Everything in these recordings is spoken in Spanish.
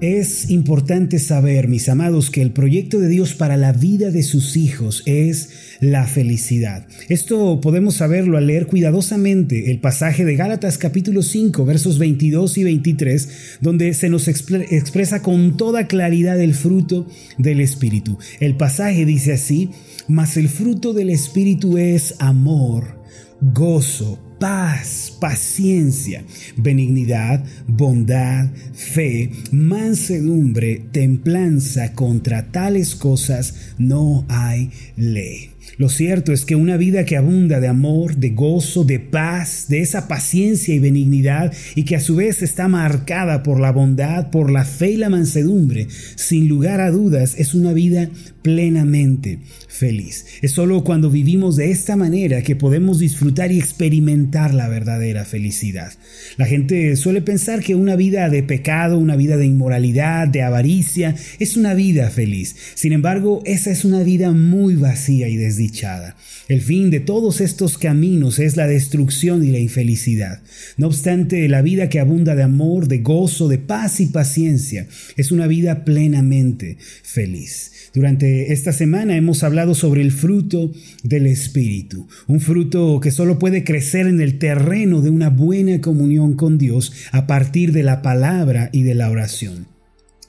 Es importante saber, mis amados, que el proyecto de Dios para la vida de sus hijos es la felicidad. Esto podemos saberlo al leer cuidadosamente el pasaje de Gálatas capítulo 5 versos 22 y 23, donde se nos expresa con toda claridad el fruto del Espíritu. El pasaje dice así, mas el fruto del Espíritu es amor, gozo, paz, paciencia, benignidad, bondad, fe, mansedumbre, templanza. Contra tales cosas no hay ley. Lo cierto es que una vida que abunda de amor, de gozo, de paz, de esa paciencia y benignidad y que a su vez está marcada por la bondad, por la fe y la mansedumbre, sin lugar a dudas es una vida plenamente feliz. Es solo cuando vivimos de esta manera que podemos disfrutar y experimentar la verdadera felicidad. La gente suele pensar que una vida de pecado, una vida de inmoralidad, de avaricia, es una vida feliz. Sin embargo, esa es una vida muy vacía y desdichada. El fin de todos estos caminos es la destrucción y la infelicidad. No obstante, la vida que abunda de amor, de gozo, de paz y paciencia es una vida plenamente feliz. Durante esta semana hemos hablado sobre el fruto del Espíritu, un fruto que solo puede crecer en el terreno de una buena comunión con Dios a partir de la palabra y de la oración.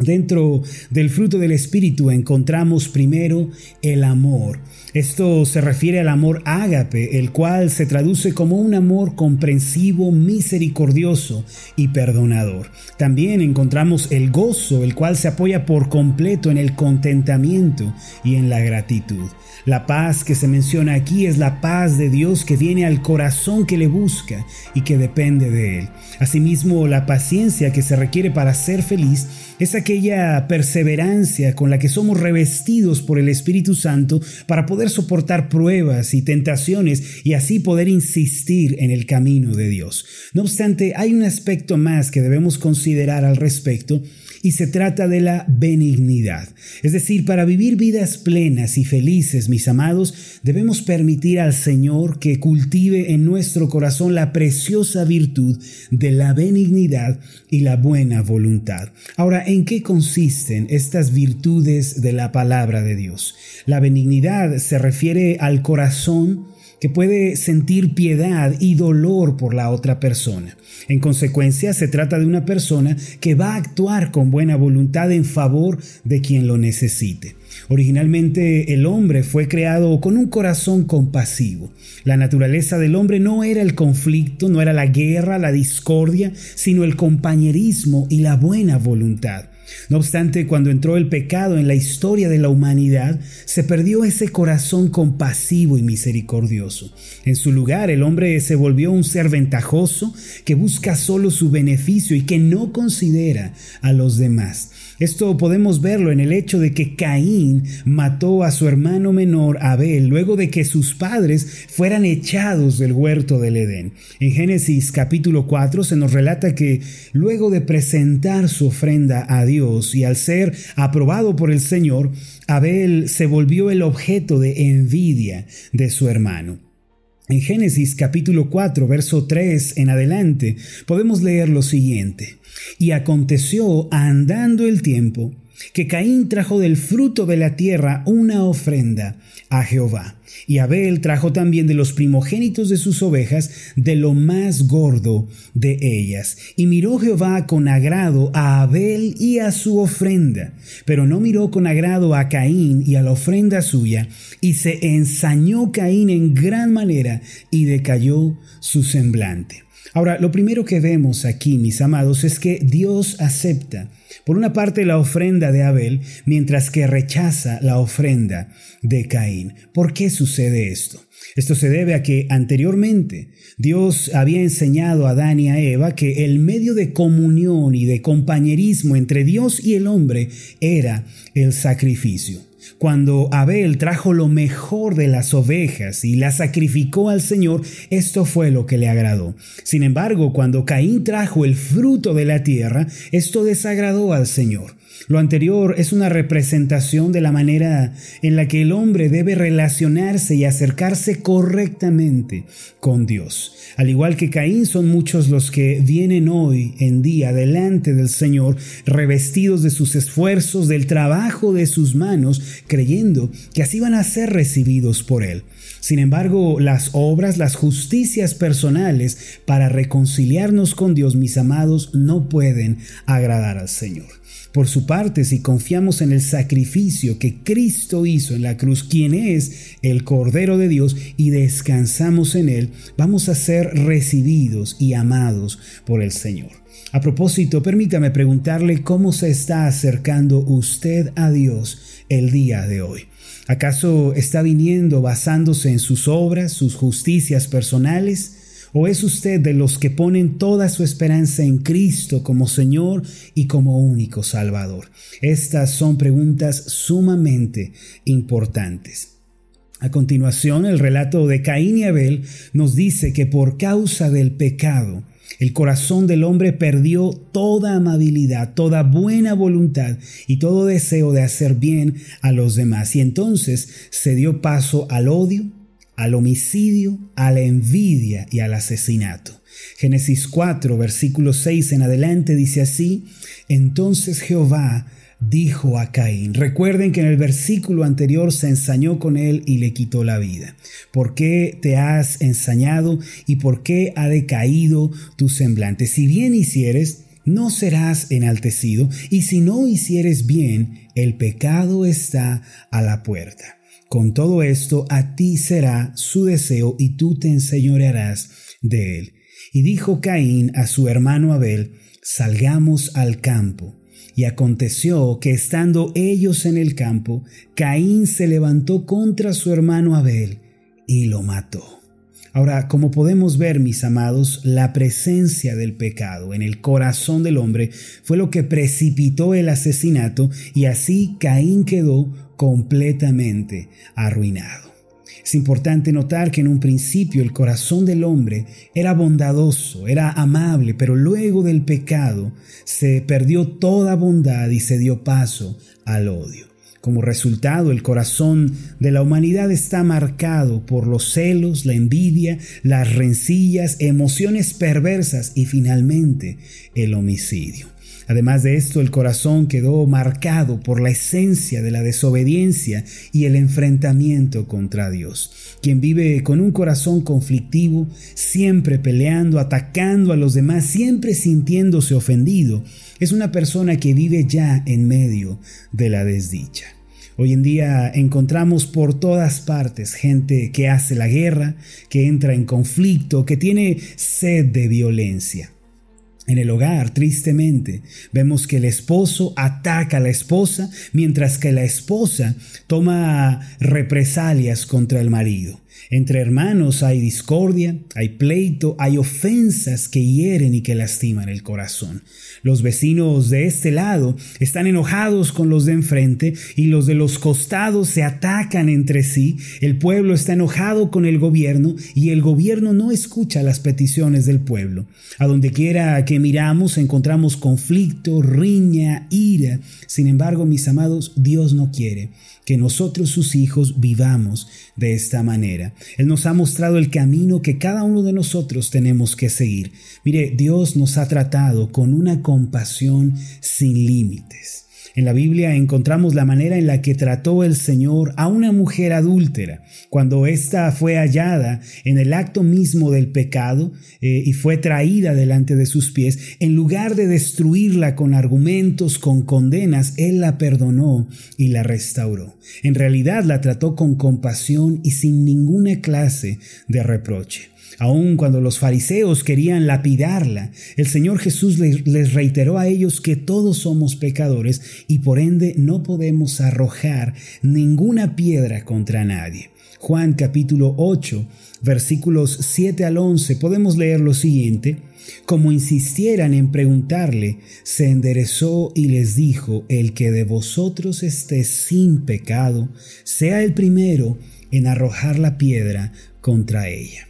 Dentro del fruto del Espíritu encontramos primero el amor. Esto se refiere al amor ágape, el cual se traduce como un amor comprensivo, misericordioso y perdonador. También encontramos el gozo, el cual se apoya por completo en el contentamiento y en la gratitud. La paz que se menciona aquí es la paz de Dios que viene al corazón que le busca y que depende de él. Asimismo, la paciencia que se requiere para ser feliz es aquella perseverancia con la que somos revestidos por el Espíritu Santo para poder soportar pruebas y tentaciones y así poder insistir en el camino de Dios. No obstante, hay un aspecto más que debemos considerar al respecto y se trata de la benignidad. Es decir, para vivir vidas plenas y felices, mis amados, debemos permitir al Señor que cultive en nuestro corazón la preciosa virtud de la benignidad y la buena voluntad. Ahora, ¿en qué consisten estas virtudes de la palabra de Dios? La benignidad se refiere al corazón que puede sentir piedad y dolor por la otra persona. En consecuencia, se trata de una persona que va a actuar con buena voluntad en favor de quien lo necesite. Originalmente el hombre fue creado con un corazón compasivo. La naturaleza del hombre no era el conflicto, no era la guerra, la discordia, sino el compañerismo y la buena voluntad. No obstante, cuando entró el pecado en la historia de la humanidad, se perdió ese corazón compasivo y misericordioso. En su lugar, el hombre se volvió un ser ventajoso que busca solo su beneficio y que no considera a los demás. Esto podemos verlo en el hecho de que Caín mató a su hermano menor Abel luego de que sus padres fueran echados del huerto del Edén. En Génesis capítulo 4 se nos relata que luego de presentar su ofrenda a Dios y al ser aprobado por el Señor, Abel se volvió el objeto de envidia de su hermano. En Génesis capítulo 4, verso 3 en adelante, podemos leer lo siguiente. Y aconteció, andando el tiempo, que Caín trajo del fruto de la tierra una ofrenda a Jehová. Y Abel trajo también de los primogénitos de sus ovejas, de lo más gordo de ellas. Y miró Jehová con agrado a Abel y a su ofrenda, pero no miró con agrado a Caín y a la ofrenda suya, y se ensañó Caín en gran manera, y decayó su semblante. Ahora, lo primero que vemos aquí, mis amados, es que Dios acepta, por una parte, la ofrenda de Abel, mientras que rechaza la ofrenda de Caín. ¿Por qué sucede esto? Esto se debe a que anteriormente Dios había enseñado a Adán y a Eva que el medio de comunión y de compañerismo entre Dios y el hombre era el sacrificio. Cuando Abel trajo lo mejor de las ovejas y las sacrificó al Señor, esto fue lo que le agradó. Sin embargo, cuando Caín trajo el fruto de la tierra, esto desagradó al Señor. Lo anterior es una representación de la manera en la que el hombre debe relacionarse y acercarse correctamente con Dios. Al igual que Caín, son muchos los que vienen hoy en día delante del Señor revestidos de sus esfuerzos, del trabajo de sus manos, creyendo que así van a ser recibidos por Él. Sin embargo, las obras, las justicias personales para reconciliarnos con Dios, mis amados, no pueden agradar al Señor. Por su parte, si confiamos en el sacrificio que Cristo hizo en la cruz, quien es el Cordero de Dios, y descansamos en Él, vamos a ser recibidos y amados por el Señor. A propósito, permítame preguntarle cómo se está acercando usted a Dios el día de hoy. ¿Acaso está viniendo basándose en sus obras, sus justicias personales? ¿O es usted de los que ponen toda su esperanza en Cristo como Señor y como único Salvador? Estas son preguntas sumamente importantes. A continuación, el relato de Caín y Abel nos dice que por causa del pecado, el corazón del hombre perdió toda amabilidad, toda buena voluntad y todo deseo de hacer bien a los demás. Y entonces se dio paso al odio, al homicidio, a la envidia y al asesinato. Génesis 4, versículo 6 en adelante dice así, entonces Jehová dijo a Caín. Recuerden que en el versículo anterior se ensañó con él y le quitó la vida. ¿Por qué te has ensañado y por qué ha decaído tu semblante? Si bien hicieres, no serás enaltecido, y si no hicieres bien, el pecado está a la puerta. Con todo esto, a ti será su deseo y tú te enseñorearás de él. Y dijo Caín a su hermano Abel, salgamos al campo. Y aconteció que estando ellos en el campo, Caín se levantó contra su hermano Abel y lo mató. Ahora, como podemos ver, mis amados, la presencia del pecado en el corazón del hombre fue lo que precipitó el asesinato y así Caín quedó completamente arruinado. Es importante notar que en un principio el corazón del hombre era bondadoso, era amable, pero luego del pecado se perdió toda bondad y se dio paso al odio. Como resultado, el corazón de la humanidad está marcado por los celos, la envidia, las rencillas, emociones perversas y finalmente el homicidio. Además de esto, el corazón quedó marcado por la esencia de la desobediencia y el enfrentamiento contra Dios. Quien vive con un corazón conflictivo, siempre peleando, atacando a los demás, siempre sintiéndose ofendido, es una persona que vive ya en medio de la desdicha. Hoy en día encontramos por todas partes gente que hace la guerra, que entra en conflicto, que tiene sed de violencia. En el hogar, tristemente, vemos que el esposo ataca a la esposa mientras que la esposa toma represalias contra el marido. Entre hermanos hay discordia, hay pleito, hay ofensas que hieren y que lastiman el corazón. Los vecinos de este lado están enojados con los de enfrente y los de los costados se atacan entre sí. El pueblo está enojado con el gobierno y el gobierno no escucha las peticiones del pueblo. A donde quiera que miramos encontramos conflicto, riña, ira. Sin embargo, mis amados, Dios no quiere que nosotros sus hijos vivamos de esta manera. Él nos ha mostrado el camino que cada uno de nosotros tenemos que seguir. Mire, Dios nos ha tratado con una compasión sin límites. En la Biblia encontramos la manera en la que trató el Señor a una mujer adúltera, cuando ésta fue hallada en el acto mismo del pecado eh, y fue traída delante de sus pies, en lugar de destruirla con argumentos, con condenas, Él la perdonó y la restauró. En realidad la trató con compasión y sin ninguna clase de reproche. Aun cuando los fariseos querían lapidarla, el Señor Jesús les, reiteró a ellos que todos somos pecadores y por ende no podemos arrojar ninguna piedra contra nadie. Juan capítulo 8, versículos 7 al 11, podemos leer lo siguiente. Como insistieran en preguntarle, se enderezó y les dijo, el que de vosotros esté sin pecado, sea el primero en arrojar la piedra contra ella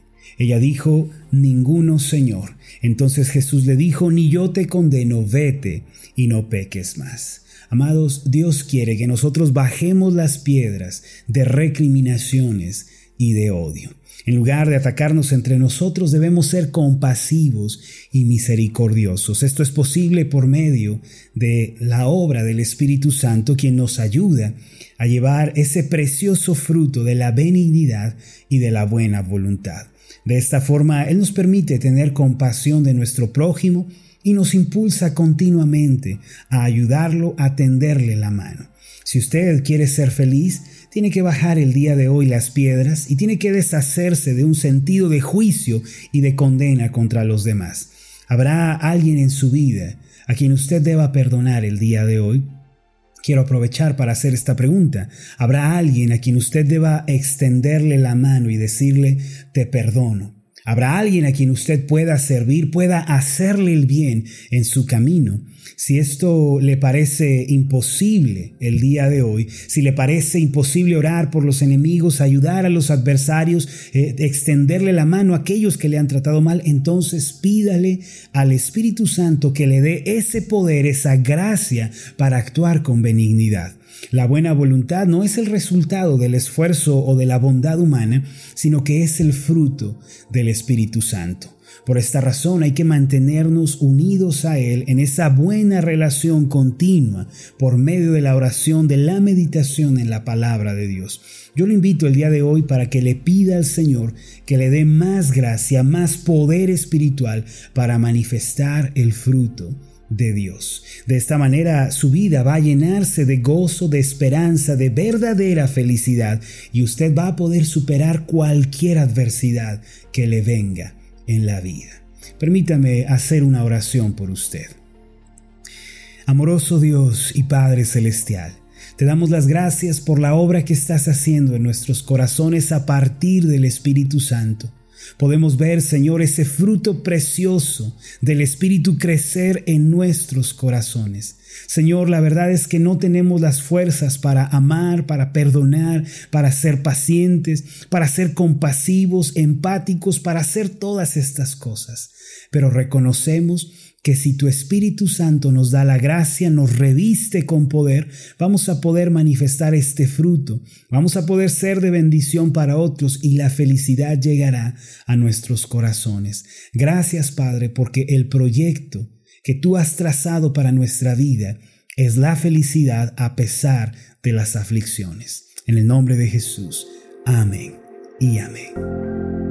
Ella dijo, Ninguno, Señor. Entonces Jesús le dijo, Ni yo te condeno, vete y no peques más. Amados, Dios quiere que nosotros bajemos las piedras de recriminaciones y de odio. En lugar de atacarnos entre nosotros, debemos ser compasivos y misericordiosos. Esto es posible por medio de la obra del Espíritu Santo, quien nos ayuda a llevar ese precioso fruto de la benignidad y de la buena voluntad. De esta forma, Él nos permite tener compasión de nuestro prójimo y nos impulsa continuamente a ayudarlo a tenderle la mano. Si usted quiere ser feliz, tiene que bajar el día de hoy las piedras y tiene que deshacerse de un sentido de juicio y de condena contra los demás. ¿Habrá alguien en su vida a quien usted deba perdonar el día de hoy? Quiero aprovechar para hacer esta pregunta. ¿Habrá alguien a quien usted deba extenderle la mano y decirle, te perdono? ¿Habrá alguien a quien usted pueda servir, pueda hacerle el bien en su camino? Si esto le parece imposible el día de hoy, si le parece imposible orar por los enemigos, ayudar a los adversarios, eh, extenderle la mano a aquellos que le han tratado mal, entonces pídale al Espíritu Santo que le dé ese poder, esa gracia para actuar con benignidad. La buena voluntad no es el resultado del esfuerzo o de la bondad humana, sino que es el fruto del Espíritu Santo. Por esta razón hay que mantenernos unidos a Él en esa buena relación continua por medio de la oración, de la meditación en la palabra de Dios. Yo lo invito el día de hoy para que le pida al Señor que le dé más gracia, más poder espiritual para manifestar el fruto de Dios. De esta manera su vida va a llenarse de gozo, de esperanza, de verdadera felicidad y usted va a poder superar cualquier adversidad que le venga en la vida. Permítame hacer una oración por usted. Amoroso Dios y Padre Celestial, te damos las gracias por la obra que estás haciendo en nuestros corazones a partir del Espíritu Santo. Podemos ver, Señor, ese fruto precioso del Espíritu crecer en nuestros corazones. Señor, la verdad es que no tenemos las fuerzas para amar, para perdonar, para ser pacientes, para ser compasivos, empáticos, para hacer todas estas cosas. Pero reconocemos que si tu Espíritu Santo nos da la gracia, nos reviste con poder, vamos a poder manifestar este fruto, vamos a poder ser de bendición para otros y la felicidad llegará a nuestros corazones. Gracias Padre, porque el proyecto que tú has trazado para nuestra vida es la felicidad a pesar de las aflicciones. En el nombre de Jesús. Amén y amén.